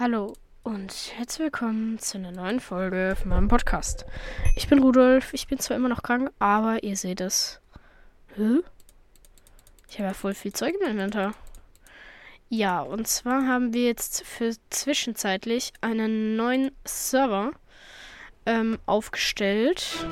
Hallo und herzlich willkommen zu einer neuen Folge von meinem Podcast. Ich bin Rudolf, ich bin zwar immer noch krank, aber ihr seht es. Hä? Ich habe ja voll viel Zeug im Inventar. Ja, und zwar haben wir jetzt für zwischenzeitlich einen neuen Server ähm, aufgestellt.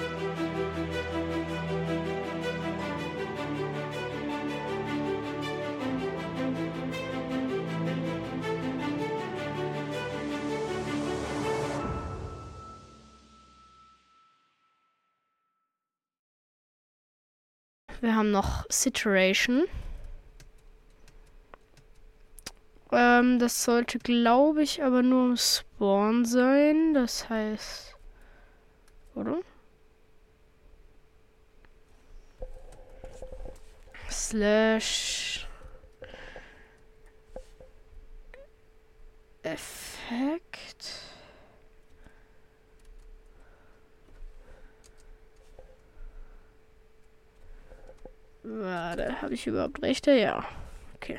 Wir haben noch Situation. Ähm, das sollte, glaube ich, aber nur im Spawn sein. Das heißt. Oder? Slash. Effekt. Warte, habe ich überhaupt Rechte? Ja. Okay.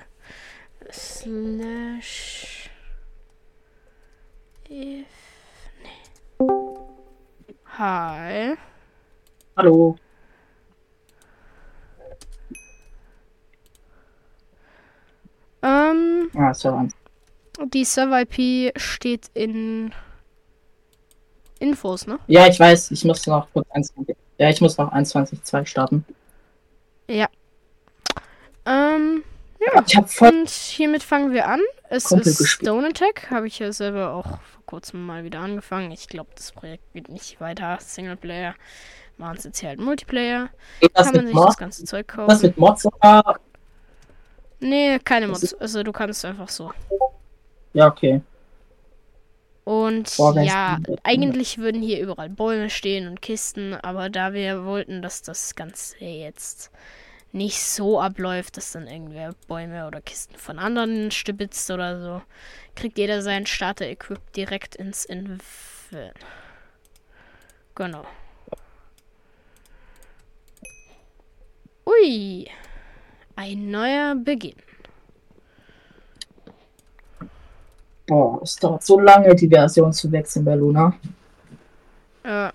Slash. If. Nee. Hi. Hallo. Ähm, Ah, so. die Server-IP steht in Infos, ne? Ja, ich weiß, ich muss noch kurz 21. Ja, ich muss noch 21.2 starten. Ja. Ähm, ja. Ich habe voll. Und hiermit fangen wir an. Es Kumpel ist gespielt. Stone Attack. Habe ich ja selber auch vor kurzem mal wieder angefangen. Ich glaube, das Projekt geht nicht weiter. Singleplayer. Machen es jetzt hier halt Multiplayer. Geht das Kann man sich Mods? das ganze Zeug kaufen. mit Mods oder? Nee, keine Mods. Also du kannst einfach so. Ja, okay. Und Boah, ja, eigentlich würden hier überall Bäume stehen und Kisten, aber da wir wollten, dass das Ganze jetzt nicht so abläuft, dass dann irgendwer Bäume oder Kisten von anderen stibitzt oder so, kriegt jeder sein Starter-Equip direkt ins Inven. Genau. Ui. Ein neuer Beginn. Boah, es dauert so lange, die Version zu wechseln bei Luna. Ja.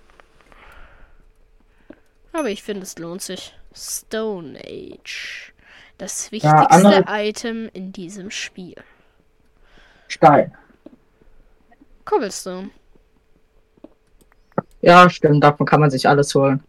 Aber ich finde, es lohnt sich. Stone Age. Das wichtigste andere- Item in diesem Spiel. Stein. Cobblestone. Ja, stimmt, davon kann man sich alles holen.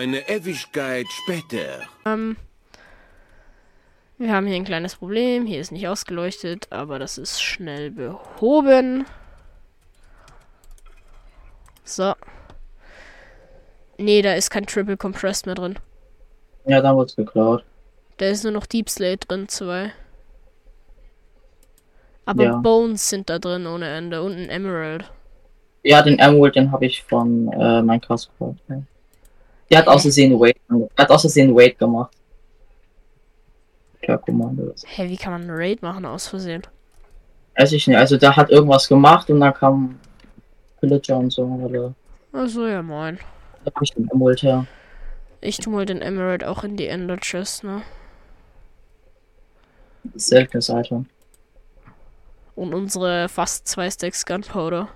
Eine Ewigkeit später. Ähm, wir haben hier ein kleines Problem. Hier ist nicht ausgeleuchtet, aber das ist schnell behoben. So. Nee, da ist kein Triple Compressed mehr drin. Ja, dann wird's geklaut. Da ist nur noch Deep Slate drin, zwei. Aber Ja. Bones sind da drin ohne Ende und ein Emerald. Ja, den Emerald, den habe ich von äh, Minecraft gekauft. Ja. Die hat aus Versehen Wait, hat aus Versehen Wait gemacht. Per Kommando. Hä, wie kann man einen Raid machen aus Versehen? Weiß ich nicht. Also der hat irgendwas gemacht und dann kam Pillager und so. Oder Achso, ja moin. da hab ich den Emerald her. Ich tu mal den Emerald auch in die Ender Chest, ne? Seltenes Item. Und unsere fast zwei Stacks Gunpowder.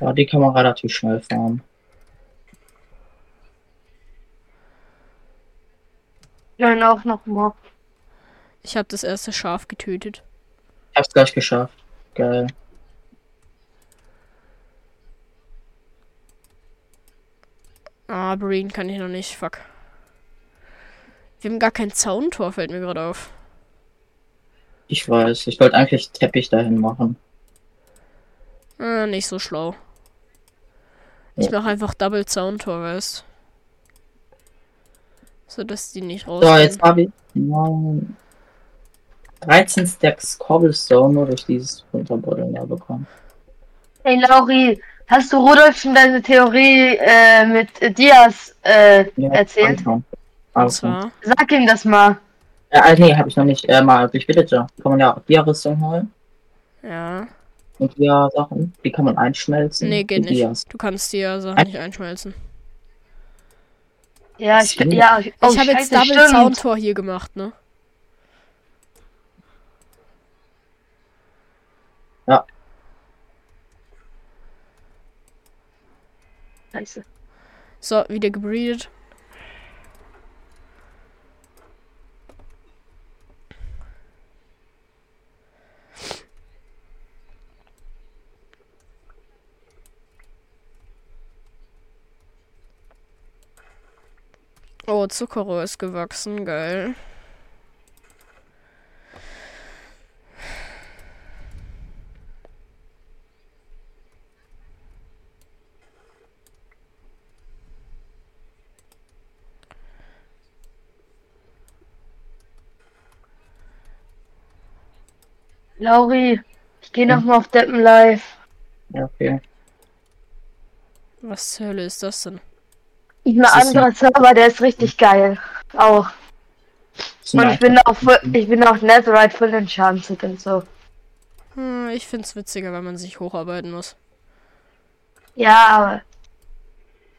Ja, die kann man relativ schnell fahren. Dann auch noch mal. Ich habe das erste Schaf getötet. Ich hab's gleich geschafft. Geil. Ah, Breen kann ich noch nicht. Fuck. Wir haben gar kein Zauntor, fällt mir gerade auf. Ich weiß. Ich wollte eigentlich Teppich dahin machen. Ah, nicht so schlau. Ich mache einfach Double Zauntor, weißt So dass die nicht raus. So, jetzt habe ich neun, 13 Stacks Cobblestone nur durch dieses Runterbuddeln ja bekommen. Hey Lauri, hast du Rudolf schon deine Theorie äh, mit äh, Diaz äh, Ja, erzählt? Also, zwar. Sag ihm das mal. äh, nee, habe ich noch nicht. Äh, mal durch Villager. Kann man ja auch Dia-Rüstung holen. Ja. Und Dia-Sachen. Die kann man einschmelzen. Nee, geht nicht. Dias. Du kannst die ja Sachen Ein- nicht einschmelzen. Ja, ich, Stimmt. ja, oh, ich habe jetzt Double stimmt. Zauntor hier gemacht, ne? Scheiße. So, wieder gebreedet. Oh, Zuckerrohr ist gewachsen, geil. Lauri, ich gehe noch mal auf Deppen Live. Ja, okay. Was zur Hölle ist das denn? Ein Das anderer Server, der ist richtig geil. Auch. Das Und ich bin auch voll, ich bin auch Netherite voll enchanted und so. Hm, ich find's witziger, wenn man sich hocharbeiten muss. Ja, aber.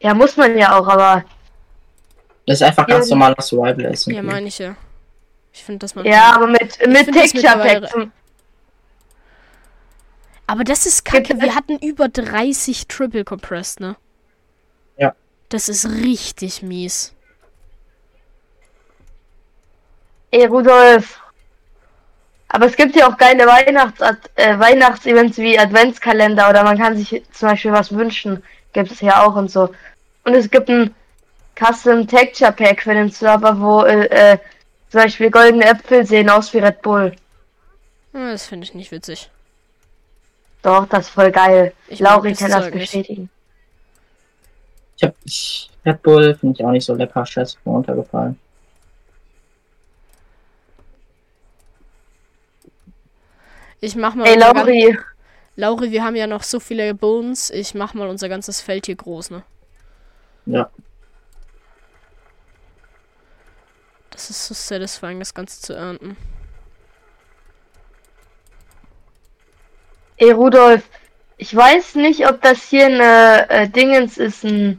Ja, muss man ja auch, aber. Das ist einfach ganz Ja. normaler Survival Essen. Ja, meine ich ja. Ich finde, dass man. Ja, aber mit, mit das Texture mittlerweile- Pack zum. Aber das ist kacke. Wir hatten über 30 Triple Compressed, ne? Das ist richtig mies. Ey, Rudolf. Aber es gibt ja auch geile Weihnachts äh, Weihnachtsevents wie Adventskalender oder man kann sich zum Beispiel was wünschen. Gibt es ja auch und so. Und es gibt ein Custom Texture Pack für den Server, wo äh, äh, zum Beispiel goldene Äpfel sehen aus wie Red Bull. Ah, Das finde ich nicht witzig. Doch, das ist voll geil. Ich Lauri kann das bestätigen. Ich hab ich, Red Bull finde ich auch nicht so lecker. Scheiße, runtergefallen. Ich mach mal. Ey, unser gan- Lauri. Lauri, wir haben ja noch so viele Bones. Ich mach mal unser ganzes Feld hier groß, ne? Ja. Das ist so satisfying, das Ganze zu ernten. Ey, Rudolf. Ich weiß nicht, ob das hier eine äh, Dingens ist, ein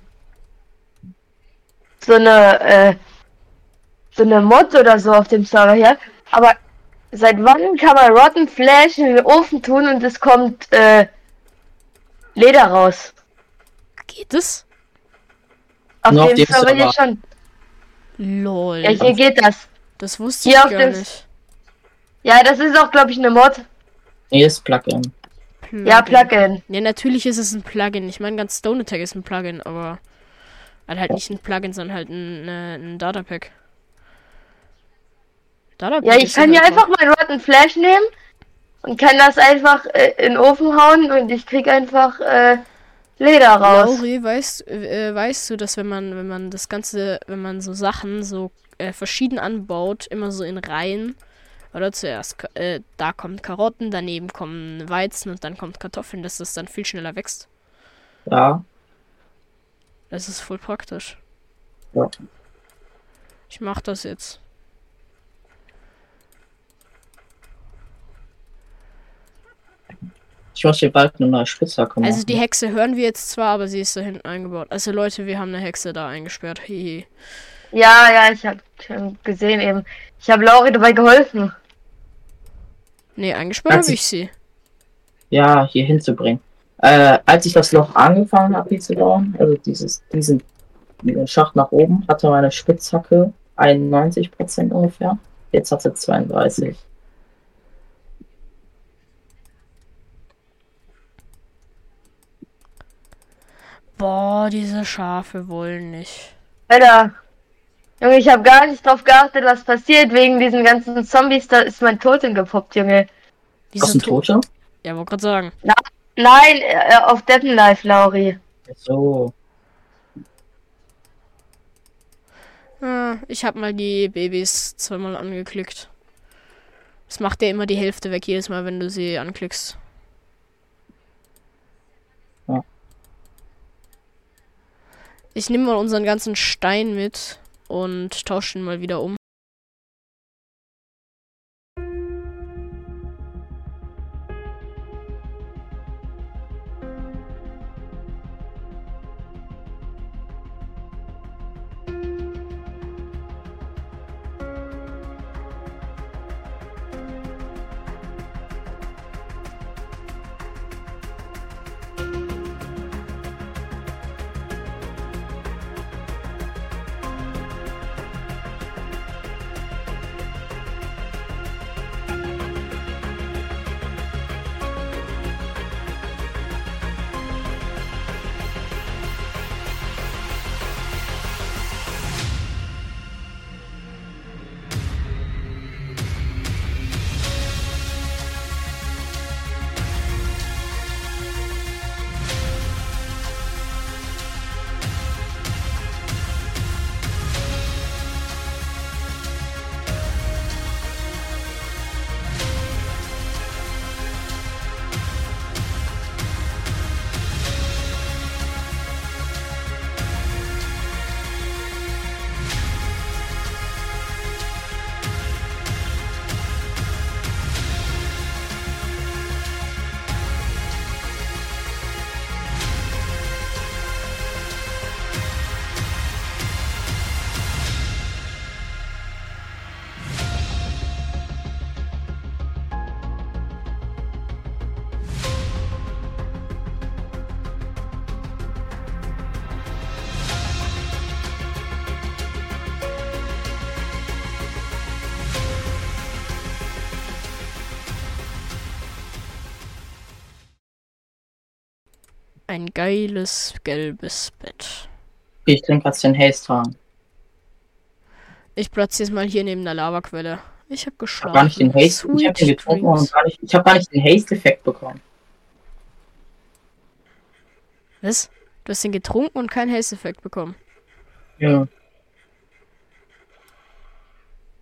so eine äh, so eine Mod oder so auf dem Server hier. Aber seit wann kann man Rotten Flash in den Ofen tun und es kommt äh, Leder raus? Geht es? Auf Nur auf dem dem Server hier Server. schon. Lol. Ja, hier geht das. das wusste hier ich auf gar dem- nicht. Ja, das ist auch, glaube ich, eine Mod. Nee, ist Plugin. Ja, Plugin. Ja, natürlich ist es ein Plugin. Ich meine, ganz Stone Attack ist ein Plugin, aber halt, halt nicht ein Plugin, sondern halt ein, ein Datapack. Datapack Ja, ich kann ja einfach mein Rotten Flash nehmen und kann das einfach äh, in den Ofen hauen und ich krieg einfach äh, Leder raus. Lauri, weißt, äh, weißt du, dass wenn man, wenn man das Ganze, wenn man so Sachen so äh, verschieden anbaut, immer so in Reihen, oder zuerst, äh, da kommt Karotten, daneben kommen Weizen und dann kommt Kartoffeln, dass das dann viel schneller wächst. Ja, Das ist voll praktisch. Ja. Ich mach das jetzt. ich muss hier bald eine neue Spitzhacke machen. Also die Hexe hören wir jetzt zwar, aber sie ist da hinten eingebaut. Also Leute, wir haben eine Hexe da eingesperrt. Hihi. Ja, ja, ich habe schon gesehen eben. Ich habe Lauri dabei geholfen. Nee, eingesperrt habe ich sie. ja, hier hinzubringen. Äh, als ich das Loch angefangen habe, hier zu bauen, also dieses, diesen, diesen Schacht nach oben, hatte meine Spitzhacke 91% ungefähr. Jetzt hat sie 32. Boah, diese Schafe wollen nicht. Alter. Junge, ich habe gar nicht drauf geachtet, was passiert. Wegen diesen ganzen Zombies, da ist mein Totem gepoppt, Junge. Wieso Aus dem to- Tote? Ja, wollte gerade sagen. Nein, äh, auf Deppen Life, Lauri. So. Ah, ich habe mal die Babys zweimal angeklickt. Das macht ja immer die Hälfte weg jedes Mal, wenn du sie anklickst. Ja. Ich nehme mal unseren ganzen Stein mit und tausche ihn mal wieder um. Ein geiles gelbes Bett. Ich trinke jetzt den Hahn. Ich platziere es mal hier neben der Lavaquelle. Ich habe geschlafen. habe gar nicht den Haste, ich habe getrunken und gar nicht, ich habe gar nicht den Haste-Effekt bekommen. Was? Du hast den getrunken und keinen Haste-Effekt bekommen. Ja.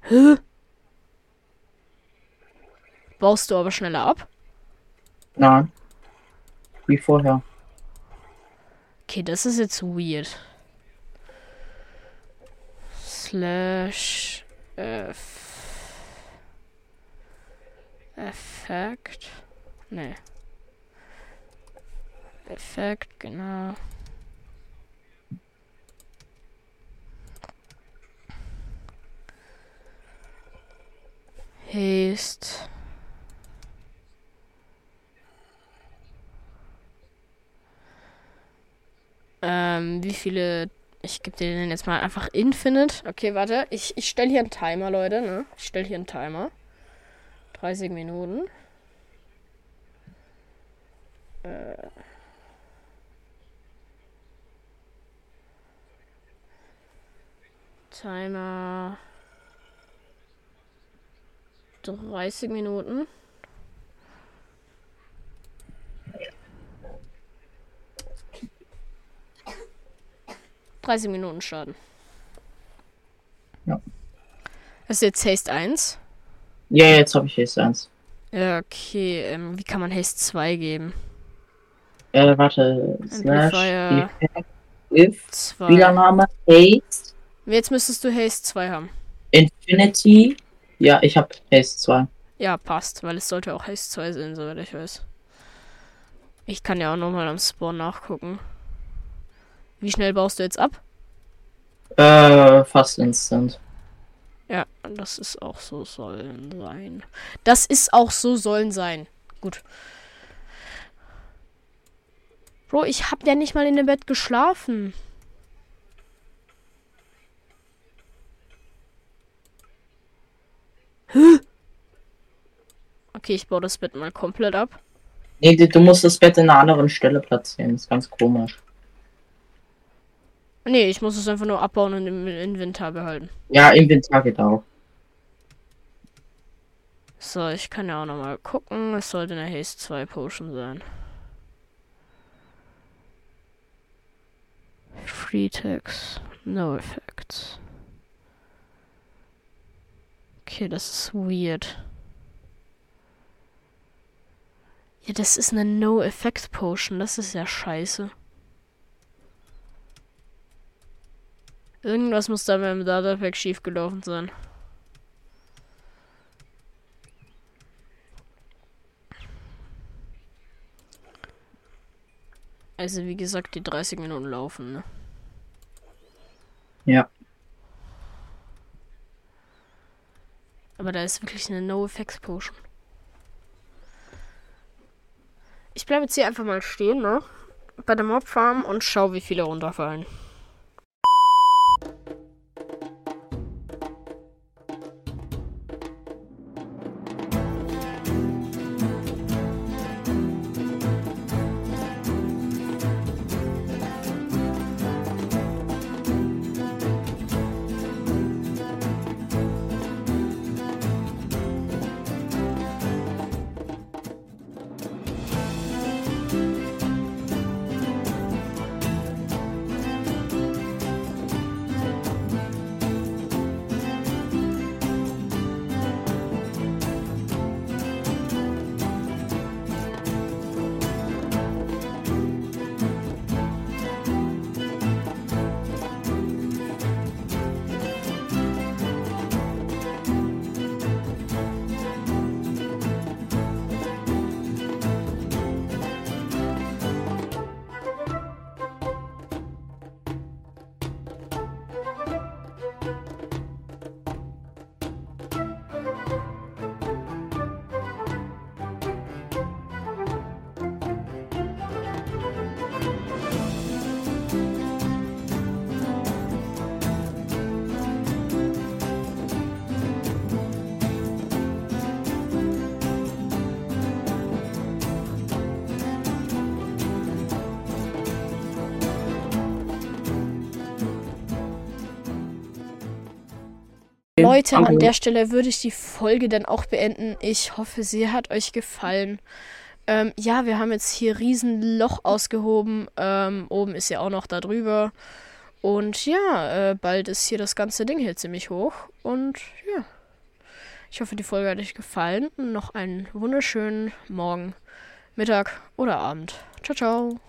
Hä? Baust du aber schneller ab? Nein. Wie vorher. Okay, das ist jetzt weird. Slash Eff Effekt. Nee. Effekt, genau. Haste. Ähm, wie viele. Ich gebe dir den jetzt mal einfach Infinite. Okay, warte. Ich, ich stelle hier einen Timer, Leute, ne? Ich stelle hier einen Timer. 30 Minuten. Timer 30 Minuten. Dreißig Minuten Schaden. Ja. Das ist jetzt Haste 1. Ja, jetzt habe ich Haste 1. Ja, okay. Ähm, wie kann man Haste 2 geben? Äh, warte. Amplifier. Slash 2. Spielername Haste Jetzt müsstest du Haste 2 haben. Infinity. Ja, ich habe Haste 2. Ja, passt, weil es sollte auch Haste 2 sein, soweit ich weiß. Ich kann ja auch nochmal am Spawn nachgucken. Wie schnell baust du jetzt ab? Äh, fast instant. Ja, das ist auch so sollen sein. Das ist auch so sollen sein. Gut. Bro, ich hab ja nicht mal in dem Bett geschlafen. Hä? Okay, ich baue das Bett mal komplett ab. Nee, du, du musst das Bett in einer anderen Stelle platzieren. Das ist ganz komisch. Nee, ich muss es einfach nur abbauen und im Inventar behalten. Ja, Inventar geht auch. So, ich kann ja auch nochmal gucken. Es sollte eine Haste 2 Potion sein. Free Text. No effects. Okay, das ist weird. Ja, das ist eine No-Effect Potion. Das ist ja scheiße. Irgendwas muss da beim Datapack schiefgelaufen sein. Also wie gesagt, die 30 Minuten laufen, ne? Ja. Aber da ist wirklich eine No-Effects Potion. Ich bleibe jetzt hier einfach mal stehen, ne? Bei der Mob Farm und schau, wie viele runterfallen. Leute, an der Stelle würde ich die Folge dann auch beenden. Ich hoffe, sie hat euch gefallen. Ähm, ja, wir haben jetzt hier riesen Loch ausgehoben. Ähm, oben ist ja auch noch da drüber. Und ja, äh, bald ist hier das ganze Ding hier ziemlich hoch. Und ja, ich hoffe, die Folge hat euch gefallen. Noch einen wunderschönen Morgen, Mittag oder Abend. Ciao, ciao.